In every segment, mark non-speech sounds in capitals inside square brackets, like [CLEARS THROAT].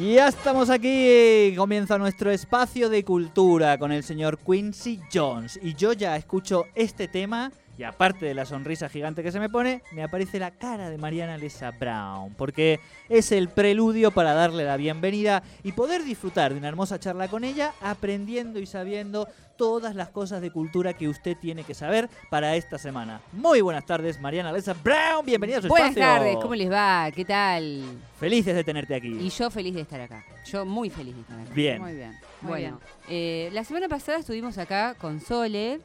Y ya estamos aquí, comienza nuestro espacio de cultura con el señor Quincy Jones. Y yo ya escucho este tema y aparte de la sonrisa gigante que se me pone, me aparece la cara de Mariana Lesa Brown, porque es el preludio para darle la bienvenida y poder disfrutar de una hermosa charla con ella, aprendiendo y sabiendo todas las cosas de cultura que usted tiene que saber para esta semana. Muy buenas tardes, Mariana Lesa Brown, bienvenida a su Buenas espacio. tardes, ¿cómo les va? ¿Qué tal? Felices de tenerte aquí. Y yo feliz de estar acá. Yo muy feliz de estar acá. Bien. Muy bien. muy Bueno, eh, la semana pasada estuvimos acá con Sole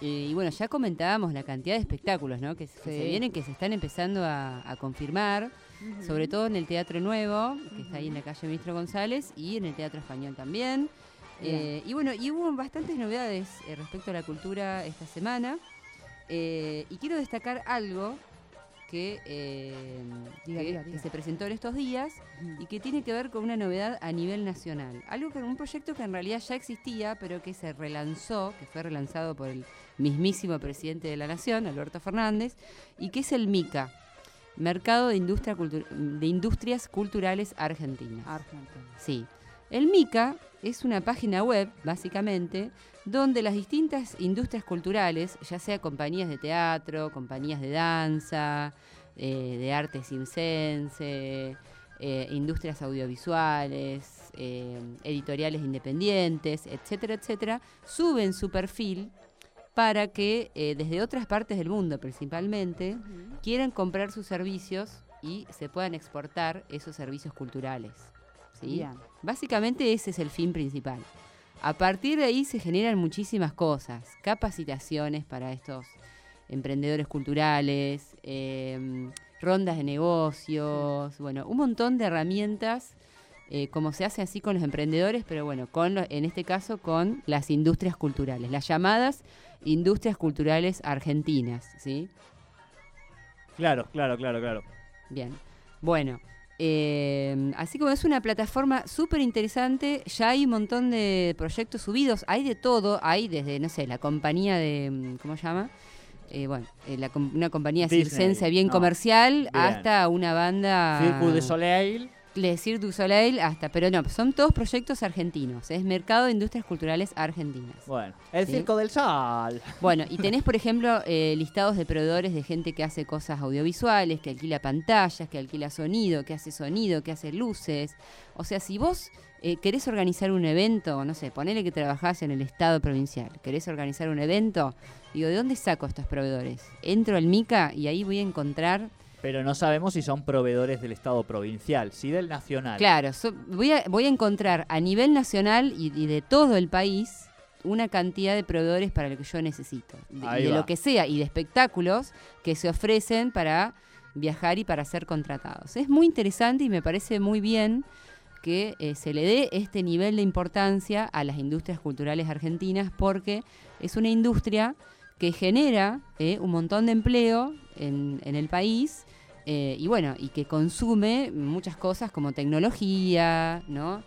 eh, y bueno, ya comentábamos la cantidad de espectáculos ¿no? que, se- que se Sí. vienen, que se están empezando a, a confirmar, sobre todo en el Teatro Nuevo, que está ahí en la calle Ministro González, y en el Teatro Español también. Eh, y bueno, y hubo bastantes novedades eh, respecto a la cultura esta semana. Eh, y quiero destacar algo que, eh, Diga, que- diga, que diga. se presentó en estos días y que tiene que ver con una novedad a nivel nacional. Algo que un proyecto que en realidad ya existía, pero que se relanzó, que fue relanzado por el mismísimo presidente de la Nación, Alberto Fernández, y que es el MICA, Mercado de, Industria Cultu- de Industrias Culturales Argentinas. Argentina. Sí. El MICA es una página web, básicamente, donde las distintas industrias culturales, ya sea compañías de teatro, compañías de danza, eh, de arte circense, eh, industrias audiovisuales, eh, editoriales independientes, etcétera, etcétera, suben su perfil para que eh, desde otras partes del mundo principalmente quieran comprar sus servicios y se puedan exportar esos servicios culturales. ¿Sí? Bien. Básicamente ese es el fin principal. A partir de ahí se generan muchísimas cosas, capacitaciones para estos emprendedores culturales, em, rondas de negocios, bueno, un montón de herramientas, eh, como se hace así con los emprendedores, pero bueno, con lo- en este caso con las industrias culturales, las llamadas industrias culturales argentinas, ¿sí? Claro, claro, claro, claro. Bien. Bueno, eh, así como es una plataforma súper interesante, ya hay un montón de proyectos subidos, hay de todo, hay desde, no sé, la compañía de, mm, ¿cómo se llama? Eh, bueno, eh, la una compañía Disney, circense bien no. comercial Bien. hasta una banda... Cirque du Soleil. Le Cirque du Soleil, hasta, pero no, son todos proyectos argentinos, es Mercado de Industrias Culturales Argentinas. Bueno, el Sí. Circo del Sol. Bueno, y tenés, por ejemplo, eh, listados de proveedores de gente que hace cosas audiovisuales, que alquila pantallas, que alquila sonido, que hace sonido, que hace luces. O sea, si vos eh, querés organizar un evento, no sé, ponele que trabajás en el Estado provincial, querés organizar un evento, digo, ¿de dónde saco estos proveedores? Entro al MICA y ahí voy a encontrar, Pero no sabemos si son proveedores del Estado provincial, sí del nacional. claro, so- voy, a, voy a encontrar a nivel nacional y, y de todo el país una cantidad de proveedores para lo que yo necesito. De- y de lo que sea, y de espectáculos que se ofrecen para viajar y para ser contratados. Es muy interesante y me parece muy bien que eh, se le dé este nivel de importancia a las industrias culturales argentinas porque es una industria que genera eh, un montón de empleo en, en el país eh, y bueno, y que consume muchas cosas como tecnología, ¿no?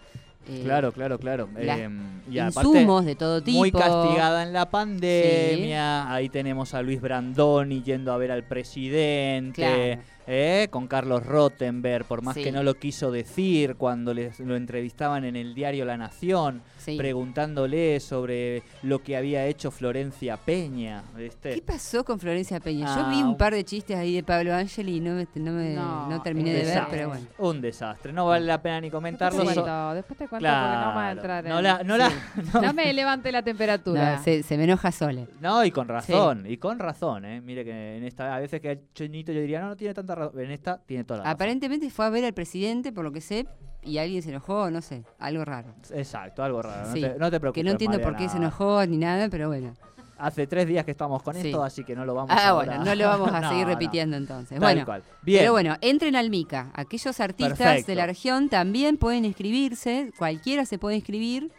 Eh, Claro, claro, claro. la- Em, y insumos de todo tipo. Muy castigada en la pandemia. Ahí tenemos a Luis Brandoni yendo a ver al presidente. Claro. ¿Eh? Con Carlos Rottenberg, por más Sí. que no lo quiso decir cuando les, lo entrevistaban en el diario La Nación, Sí. preguntándole sobre lo que había hecho Florencia Peña. ¿viste? ¿Qué pasó con Florencia Peña? Yo Ah, vi un- par de chistes ahí de Pablo Ángel y no, me, no, me- No, no terminé de ver, pero bueno. Un desastre. No vale la pena ni comentarlo. Después te so- cuento, después te cuento porque no vamos a Claro. entrar en... No, la- no la- [LAUGHS] no- No me levante la temperatura. No, se, se me enoja Sole. No, y con razón, y con razón, ¿eh? Mire que en esta, a veces que el chinito yo diría, no, no tiene tanta razón, en esta tiene toda la razón. Aparentemente fue a ver al presidente, por lo que sé, y alguien se enojó, no sé, algo raro. Exacto, algo raro, Sí, no, te, no te preocupes. Que no entiendo por qué se enojó ni nada, pero bueno. Hace tres días que estamos con Sí. esto, así que no lo vamos a Ah, bueno, no lo vamos a seguir [LAUGHS] no. repitiendo entonces. Tal bueno, cual. Bien. pero bueno, entren al MICA. Aquellos artistas Perfecto. de la región también pueden inscribirse, cualquiera se puede inscribir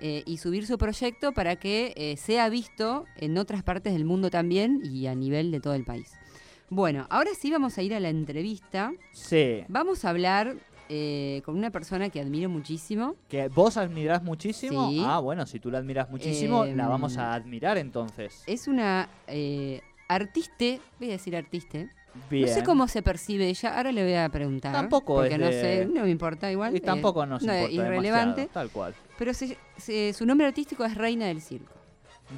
eh, y subir su proyecto para que eh, sea visto en otras partes del mundo también y a nivel de todo el país. Bueno, ahora sí vamos a ir a la entrevista. Sí, Vamos a hablar eh, con una persona que admiro muchísimo. que vos admirás muchísimo. Sí. Ah, bueno, si tú la admiras muchísimo, Em, la vamos a admirar entonces. Es una eh, artiste, voy a decir artiste, Bien. No sé cómo se percibe ella, ahora le voy a preguntar. Tampoco Porque es no de- sé, no me importa igual. Y eh, tampoco nos no, importa irrelevante. tal cual. Pero se- se- su nombre artístico es Reina del Circo.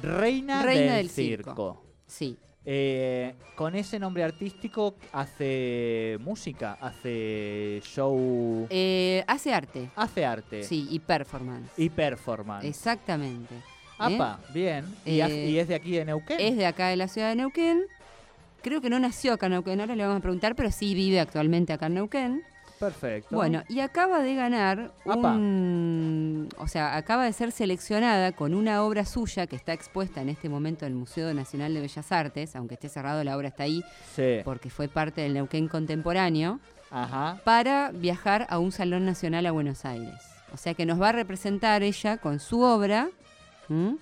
Reina, Reina del, del circo. circo. Sí. Eh, con ese nombre artístico hace música, hace show, Eh, hace arte. hace arte Sí, y performance. y performance. Exactamente. ¿eh? Apa, bien. ¿Y, Eh, y es de aquí de Neuquén? Es de acá de la ciudad de Neuquén. Creo que no nació acá en Neuquén, ahora le vamos a preguntar, pero sí vive actualmente acá en Neuquén. Perfecto. Bueno, y acaba de ganar un... O sea, acaba de ser seleccionada con una obra suya que está expuesta en este momento en el Museo Nacional de Bellas Artes, aunque esté cerrado, la obra está ahí Sí. porque fue parte del Neuquén contemporáneo, Ajá. para viajar a un Salón Nacional a Buenos Aires. O sea que nos va a representar ella con su obra ¿m?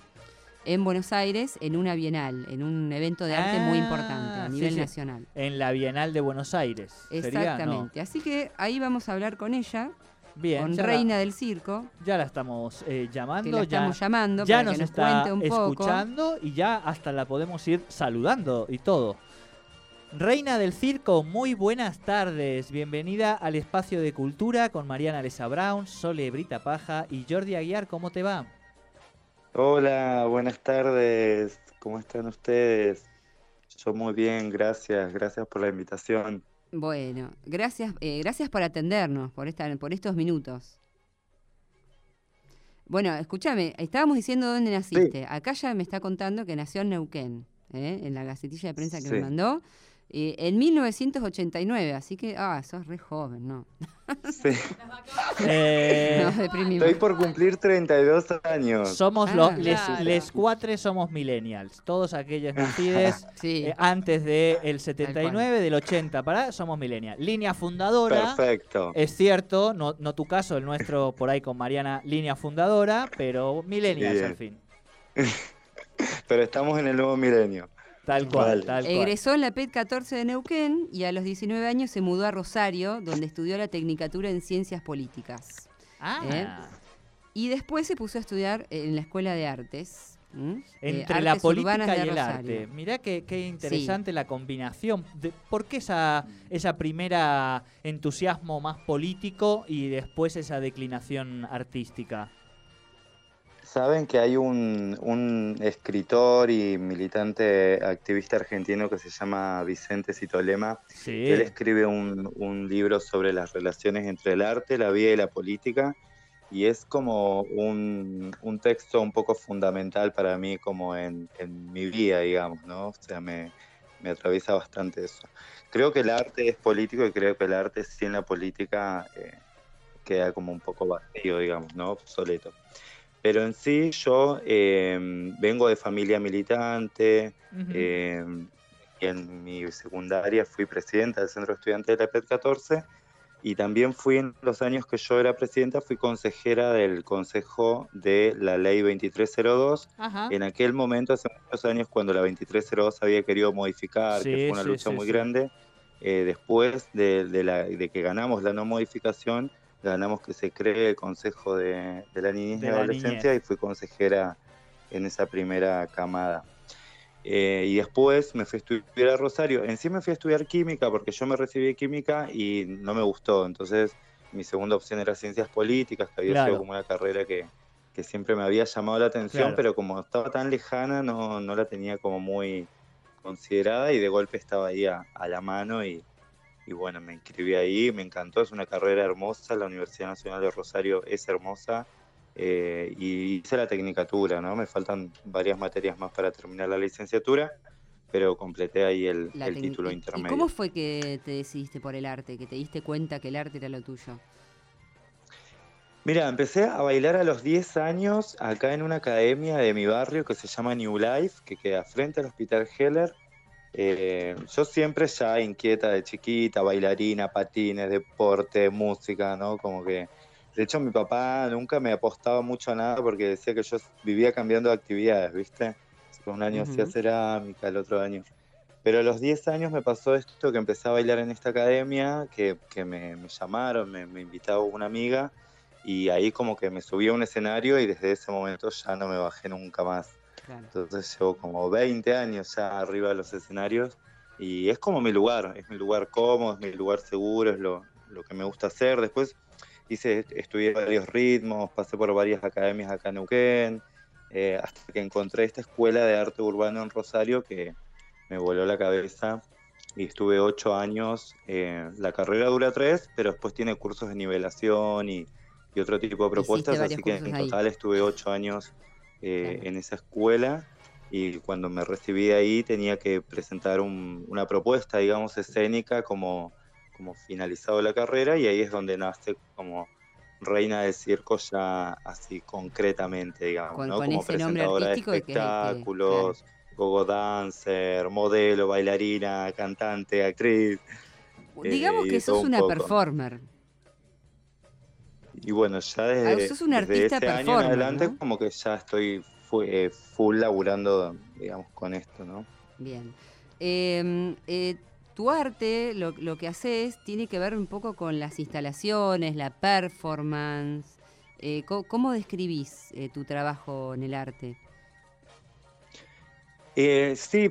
En Buenos Aires en una bienal, en un evento de arte muy Ah, importante a sí, nivel sí. nacional. En la Bienal de Buenos Aires. Exactamente. Así que ahí vamos a hablar con ella, Bien. con la- Reina del Circo, ya la estamos eh, llamando. la ya estamos llamando ya para nos que nos está cuente un poco. escuchando y ya hasta la podemos ir saludando y todo. Reina del Circo, muy buenas tardes. Bienvenida al espacio de cultura con Mariana Lesa Brown, Sole Brita Paja y Jordi Aguiar. ¿Cómo te va? Hola, buenas tardes. ¿Cómo están ustedes? Yo muy bien, gracias. Gracias por la invitación. Bueno, gracias, eh, gracias por atendernos, por, esta, por estos minutos. Bueno, escúchame, estábamos diciendo dónde naciste. Acá ya me está contando que nació en Neuquén, ¿eh? en la gacetilla de prensa que me mandó, eh, en 1989, así que, ah, sos re joven, ¿no? [LAUGHS] Sí, Eh, Nos deprimimos. estoy por cumplir 32 años. somos Ah, los les, claro. les cuatro somos millennials. Todos aquellos nacidos [LAUGHS] Sí, eh, antes del 79, del 80 para somos millennials. Línea fundadora. Perfecto. Es cierto, no, no tu caso, el nuestro por ahí con Mariana, línea fundadora, pero millennials Bien. al fin. [LAUGHS] Pero estamos en el nuevo milenio. Tal cual, Vale. tal cual. egresó en la PET 14 de Neuquén y a los 19 años se mudó a Rosario, donde estudió la Tecnicatura en Ciencias Políticas. Ah, ¿eh? Y después se puso a estudiar en la Escuela de Artes. Eh, entre la política y el Rosario. arte. Mirá qué, qué interesante la combinación. De- ¿Por qué esa, esa primera entusiasmo más político y después esa declinación artística? Saben que hay un, un escritor y militante activista argentino que se llama Vicente Citolema. Sí. Él escribe un, un libro sobre las relaciones entre el arte, la vida y la política, y es como un, un texto un poco fundamental para mí como en, en mi vida, digamos, ¿no? O sea, me, me atraviesa bastante eso. Creo que el arte es político y creo que el arte sin la política eh, queda como un poco vacío, digamos, ¿no? Obsoleto. Pero en sí yo eh, vengo de familia militante, Ujú. eh, y en mi secundaria fui presidenta del Centro Estudiante de la PET 14 y también fui en los años que yo era presidenta, fui consejera del Consejo de la Ley 2302. Ajá. En aquel momento, hace muchos años, cuando la 2302 había querido modificar, Sí, que fue una sí, lucha sí, muy grande, eh, después de, de la- de que ganamos la no modificación, ganamos que se cree el Consejo de, de la Niñez De y la Adolescencia niñez. y fui consejera en esa primera camada. Eh, y después me fui a estudiar a Rosario. En sí me fui a estudiar química porque yo me recibí de química y no me gustó. Entonces mi segunda opción era ciencias políticas, que había Claro. sido como una carrera que, que siempre me había llamado la atención, Claro. pero como estaba tan lejana no, no la tenía como muy considerada y de golpe estaba ahí a, a la mano y, y bueno, me inscribí ahí, me encantó, es una carrera hermosa, la Universidad Nacional de Rosario es hermosa eh, y hice la tecnicatura, ¿no? Me faltan varias materias más para terminar la licenciatura, pero completé ahí el, título ¿Y- ¿Y intermedio. cómo fue que te decidiste por el arte? Que te diste cuenta que el arte era lo tuyo. Mira, empecé a bailar a los 10 años acá en una academia de mi barrio que se llama New Life, que queda frente al Hospital Heller. Eh, yo siempre ya inquieta de chiquita, bailarina, patines, deporte, música, ¿no? Como que, de hecho, mi papá nunca me apostaba mucho a nada porque decía que yo vivía cambiando de actividades, ¿viste? Un año hacía cerámica, el otro año. Pero a los 10 años me pasó esto, que empecé a bailar en esta academia, que, que me, me llamaron, me, me invitaba una amiga y ahí como que me subí a un escenario y desde ese momento ya no me bajé nunca más. Claro. Entonces llevo como 20 años ya arriba de los escenarios y es como mi lugar, es mi lugar cómodo, es mi lugar seguro, es lo, lo que me gusta hacer. Después hice, estudié varios ritmos, pasé por varias academias acá en Neuquén, eh, hasta que encontré esta escuela de arte urbano en Rosario que me voló la cabeza y estuve ocho años. eh, la carrera dura tres, pero después tiene cursos de nivelación y, y otro tipo de propuestas, así que en ahí. total estuve ocho años eh, en esa escuela y cuando me recibí ahí tenía que presentar un- una propuesta, digamos, escénica como, como finalizado la carrera y ahí es donde nace como reina del circo ya así concretamente, digamos, Con- ¿no? con como presentadora de artístico que que- espectáculos, gogo dancer, modelo, bailarina, cantante, actriz. Eh, Digamos y que sos un una poco. performer. Y bueno, ya Ah, desde, sos un desde ese año en adelante ¿no? como que ya estoy eh, full laburando, digamos, con esto, ¿no? Bien. Eh, eh, tu arte, lo, lo que haces, tiene que ver un poco con las instalaciones, la performance. Eh, co- ¿Cómo describís eh, tu trabajo en el arte? Eh, sí,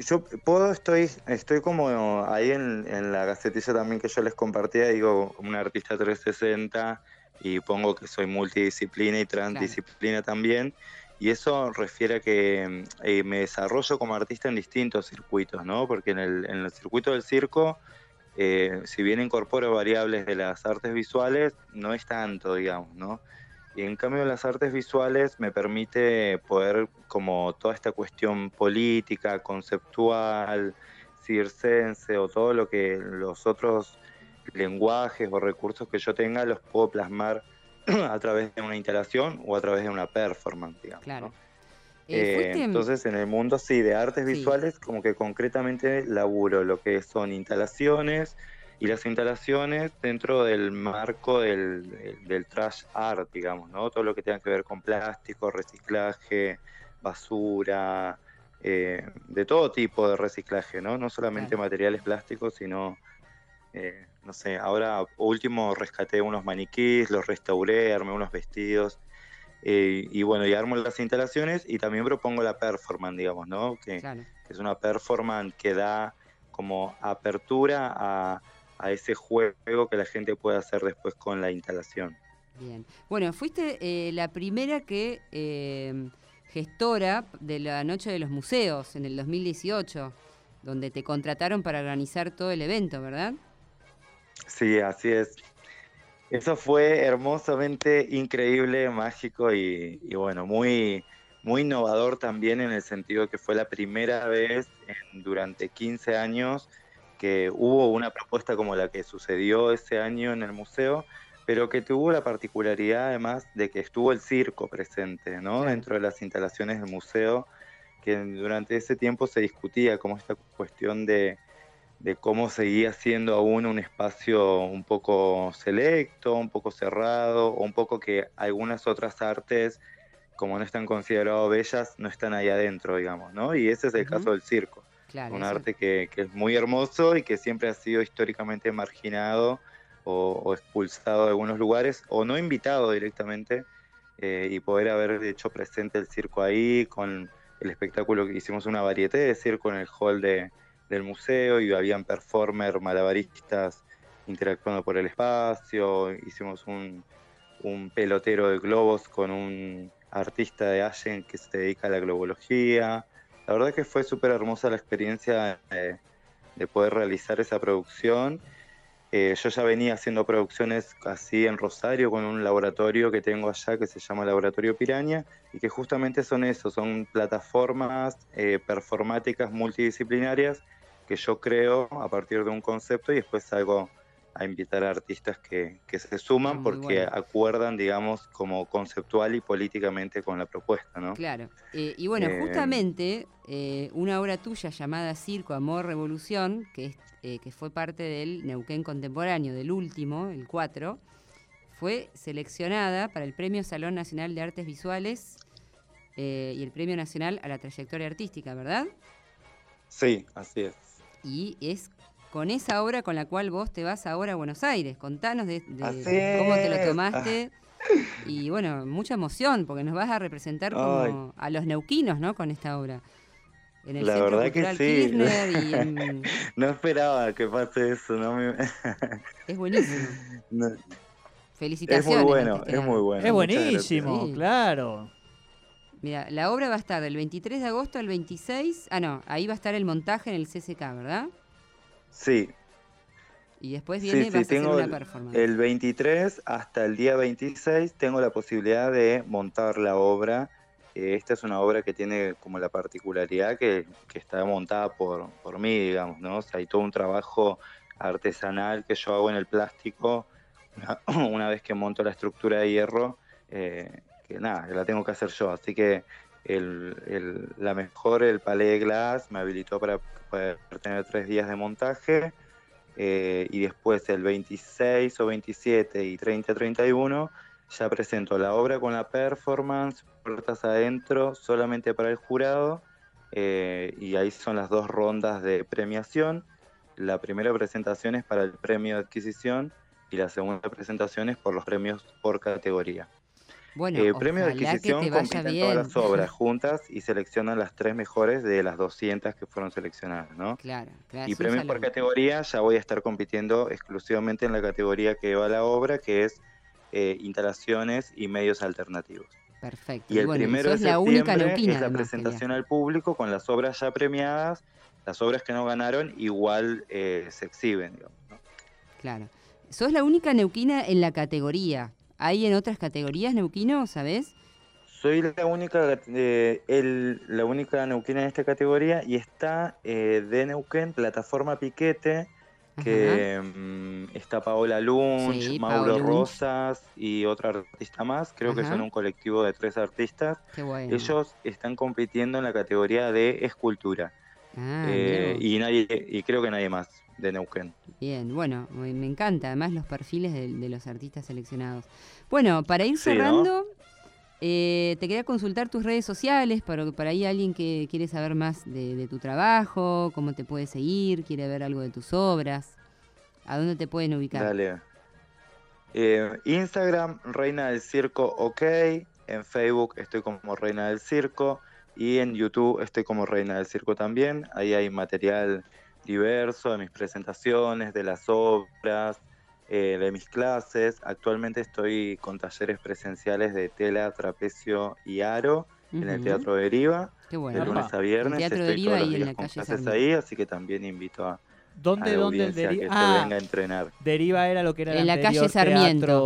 yo puedo, estoy, estoy como ahí en, en la gacetilla también que yo les compartía, digo, un artista 360 y pongo que soy multidisciplina y transdisciplina también. Y eso refiere a que eh, me desarrollo como artista en distintos circuitos, ¿no? Porque en el, en el circuito del circo, eh, si bien incorporo variables de las artes visuales, no es tanto, digamos, ¿no? Y en cambio las artes visuales me permite poder como toda esta cuestión política, conceptual, circense o todo lo que los otros lenguajes o recursos que yo tenga los puedo plasmar [CLEARS THROAT] a través de una instalación o a través de una performance, digamos. Claro. ¿no? Eh, Eh, entonces en el mundo sí, de artes Sí. visuales como que concretamente laburo lo que son instalaciones y las instalaciones dentro del marco del, trash art, digamos, ¿no? Todo lo que tenga que ver con plástico, reciclaje, basura, eh, de todo tipo de reciclaje, ¿no? No solamente Claro. materiales plásticos, sino, eh, no sé, ahora último rescaté unos maniquís, los restauré, armé unos vestidos. eh, y bueno, y armo las instalaciones y también propongo la performance, digamos, ¿no? Que, Claro. que es una performance que da como apertura a, a ese juego que la gente puede hacer después con la instalación. Bien. Bueno, fuiste eh, la primera que eh, gestora de la Noche de los Museos en el 2018, donde te contrataron para organizar todo el evento, ¿verdad? Sí, así es. Eso fue hermosamente increíble, mágico y, y bueno, muy, muy innovador también en el sentido que fue la primera vez en- durante 15 años que hubo una propuesta como la que sucedió ese año en el museo, pero que tuvo la particularidad además de que estuvo el circo presente, ¿no? Dentro de las instalaciones del museo, que durante ese tiempo se discutía como esta cuestión de de cómo seguía siendo aún un espacio un poco selecto, un poco cerrado, o un poco que algunas otras artes, como no están consideradas bellas, no están ahí adentro, digamos, ¿no? Y ese es el caso del circo, Claro. un arte que, que es muy hermoso y que siempre ha sido históricamente marginado o, o expulsado de algunos lugares, o no invitado directamente, eh, y poder haber hecho presente el circo ahí con el espectáculo que hicimos una varieté de circo en el hall de, del museo y habían performer malabaristas interactuando por el espacio, hicimos un, un pelotero de globos con un artista de Allen que se dedica a la globología. La verdad que fue súper hermosa la experiencia eh, de poder realizar esa producción. Eh, yo ya venía haciendo producciones así en Rosario con un laboratorio que tengo allá que se llama Laboratorio Piraña y que justamente son eso, son plataformas eh, performáticas multidisciplinarias que yo creo a partir de un concepto y después salgo a invitar a artistas que, que se suman Muy porque bueno. acuerdan, digamos, como conceptual y políticamente con la propuesta, ¿no? Claro. Eh, y bueno, Eh, justamente eh, una obra tuya llamada Circo, Amor, Revolución, que, es, que fue parte del Neuquén Contemporáneo, del último, el 4, fue seleccionada para el Premio Salón Nacional de Artes Visuales y el Premio Nacional a la Trayectoria Artística, ¿verdad? Sí, así es. Y es con esa obra con la cual vos te vas ahora a Buenos Aires. Contanos de, cómo te lo tomaste. Y bueno, mucha emoción, porque nos vas a representar como a los neuquinos, ¿no? Con esta obra. En el La Centro verdad que sí. Y en- [LAUGHS] No esperaba que pase eso, no me- es buenísimo. [LAUGHS] no, es Felicitaciones. muy bueno, es muy bueno. es buenísimo. Sí. claro. Mira, la obra va a estar del 23 de agosto al 26. Ah, no, ahí va a estar el montaje en el CCK, ¿verdad? Sí, Y después Sí, viene, sí, vas a hacer tengo una performance. el 23 hasta el día 26 tengo la posibilidad de montar la obra. Eh, esta es una obra que tiene como la particularidad que, que está montada por, por mí, digamos, ¿no? O sea, hay todo un trabajo artesanal que yo hago en el plástico una, [CLEARS THROAT] una vez que monto la estructura de hierro, eh, que nada, la tengo que hacer yo. Así que el, el- la mejor, el Palais Glass, me habilitó para poder tener tres días de montaje. eh, y después el 26 o 27 y 30-31 ya presento la obra con la performance, puertas adentro, solamente para el jurado. eh, y ahí son las dos rondas de premiación. La primera presentación es para el premio de adquisición y la segunda presentación es por los premios por categoría. Bueno, Eh, premio de adquisición compiten bien. todas las [LAUGHS] obras juntas y seleccionan las tres mejores de las 200 que fueron seleccionadas, ¿no? Claro, claro. Y es premios por categoría ya voy a estar compitiendo exclusivamente en la categoría que va la obra, que es eh, instalaciones y medios alternativos. Perfecto. Y el bueno, primero de sos la única septiembre neuquina, es la presentación al público con las obras ya premiadas. Las obras que no ganaron igual eh, se exhiben, digamos. ¿no? Claro. Sos la única neuquina en la categoría. ¿Hay en otras categorías neuquino, sabes? Soy la única, eh, el- la única neuquina en esta categoría y está eh, de Neuquén, plataforma Piquete, que mm, está Paola Lunch, Sí, Mauro Lunch. Rosas y otra artista más. Creo que son un colectivo de tres artistas. Qué bueno. Ellos están compitiendo en la categoría de escultura Ah, eh, y nadie y creo que nadie más de Neuquén. Bien, bueno, me encanta además los perfiles de, de los artistas seleccionados. Bueno, para ir Sí, ¿no? cerrando, eh, te quería consultar tus redes sociales, para, para ahí alguien que quiere saber más de, de tu trabajo, cómo te puede seguir, quiere ver algo de tus obras, a dónde te pueden ubicar. Dale. Eh, Instagram, Reina del Circo OK. En Facebook estoy como Reina del Circo. Y en YouTube estoy como Reina del Circo también. Ahí hay material diverso de mis presentaciones, de las obras, eh, de mis clases. Actualmente estoy con talleres presenciales de tela, trapecio y aro en el Teatro Deriva, Qué de bueno. lunes a viernes. Teatro Estoy Deriva todos los y en la con calle clases Sarmiento. ahí, así que también invito a, a ¿Dónde, la dónde el audiencia deri- que Ah, se venga a entrenar. Deriva era lo que era el En la calle Sarmiento. teatro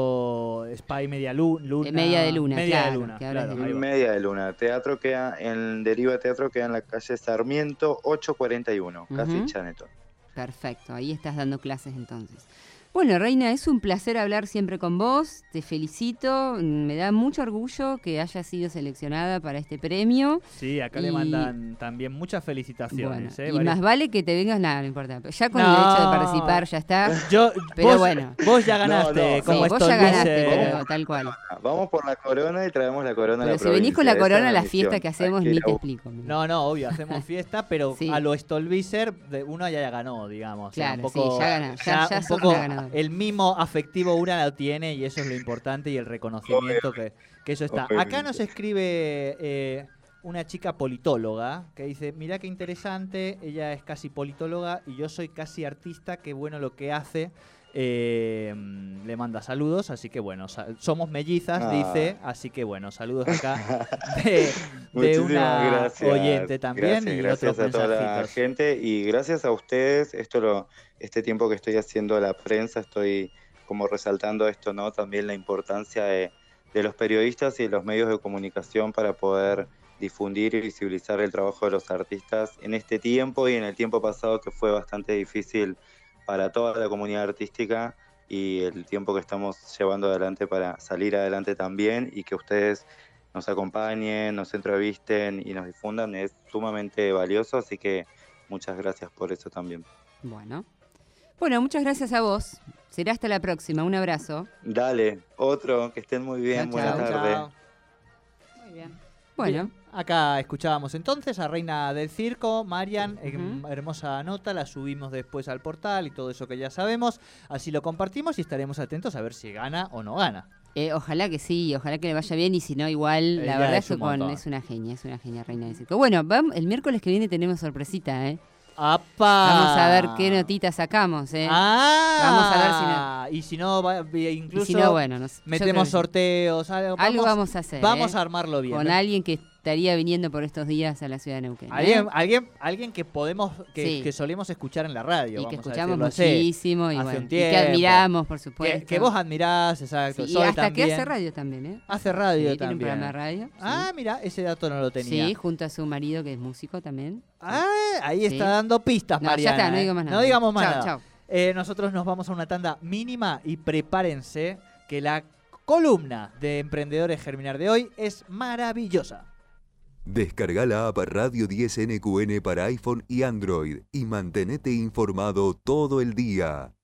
Spy Media Lu- Luna. Media de Luna, Media claro, de Luna, claro, de. Media de Luna. Teatro queda en Deriva Teatro queda en la calle Sarmiento 841, casi Ujú. Chaneto. Perfecto, ahí estás dando clases entonces. Bueno, Reina, es un placer hablar siempre con vos, te felicito, mm, me da mucho orgullo que hayas sido seleccionada para este premio. Sí, acá le mandan también muchas Bueno, felicitaciones. ¿eh? y Varios- más vale que te vengas, nada, no importa. Ya con el hecho de participar ya está. Yo, Pero vos, bueno. vos ya ganaste no, como Sí, vos ya ganaste, dice- pero tal cual. Vamos por la corona y traemos la corona a Pero la si venís con la corona a la fiesta que hacemos, ni te explico. mira. No, no, obvio, hacemos [LAUGHS] fiesta, pero Sí. a lo Stolbizer de- uno ya ganó, digamos. O sea, Claro, un poco, sí, ya ganó, ya- ya un sos poco una el mimo afectivo una lo tiene y eso es lo importante y el reconocimiento que, que eso está. Acá nos escribe eh, una chica politóloga que dice, mirá qué interesante, ella es casi politóloga y yo soy casi artista, qué bueno lo que hace. Eh, le manda saludos, así que bueno, somos mellizas, Ah. dice, así que bueno, saludos acá [LAUGHS] de, de una gracias. oyente también Gracias, y gracias otros a toda la gente y gracias a ustedes. Esto lo, este tiempo que estoy haciendo la prensa, estoy como resaltando esto, ¿no? También la importancia de, de los periodistas y de los medios de comunicación para poder difundir y visibilizar el trabajo de los artistas en este tiempo y en el tiempo pasado que fue bastante difícil para toda la comunidad artística y el tiempo que estamos llevando adelante para salir adelante también y que ustedes nos acompañen, nos entrevisten y nos difundan es sumamente valioso, así que muchas gracias por eso también. Bueno. Bueno, muchas gracias a vos. Será hasta la próxima. Un abrazo. Dale, otro, que estén muy bien, Chao, buenas tardes. Muy bien. Bueno, acá escuchábamos entonces a Reina del Circo, Marian, em, hermosa nota, la subimos después al portal y todo eso que ya sabemos, así lo compartimos y estaremos atentos a ver si gana o no gana. Eh, ojalá que sí, ojalá que le vaya bien y si no igual, Ella la verdad es un con- es una genia, es una genia reina del circo. Bueno, vam- el miércoles que viene tenemos sorpresita, ¿eh? ¡Apa! Vamos a ver qué notita sacamos, ¿eh? Ah, Vamos a Y si no, va- y incluso si no, bueno, nos- yo creo metemos que sorteos, algo. Algo vamos a hacer, Vamos ¿eh? a armarlo bien. con ¿eh? alguien que estaría viniendo por estos días a la ciudad de Neuquén. ¿eh? Alguien, alguien, alguien que podemos, que, Sí. que solemos escuchar en la radio. y que vamos a escuchamos decirlo muchísimo y, Hace bueno, un y que admiramos, por supuesto. Que, que vos admirás, exacto. Sí, y hasta también. que hace radio también, ¿eh? Hace radio Sí, tiene un también. programa de radio. Ah, mira, ese dato no lo tenía. Sí, junto a su marido que es músico también. Ah, ahí está dando pistas, No, ya está, no ¿eh? digo más nada. No digamos más Chao, nada. Eh, nosotros nos vamos a una tanda mínima y prepárense que la columna de Emprendedores Germinar de hoy es maravillosa. Descarga la app Radio 10 NQN para iPhone y Android y mantenete informado todo el día.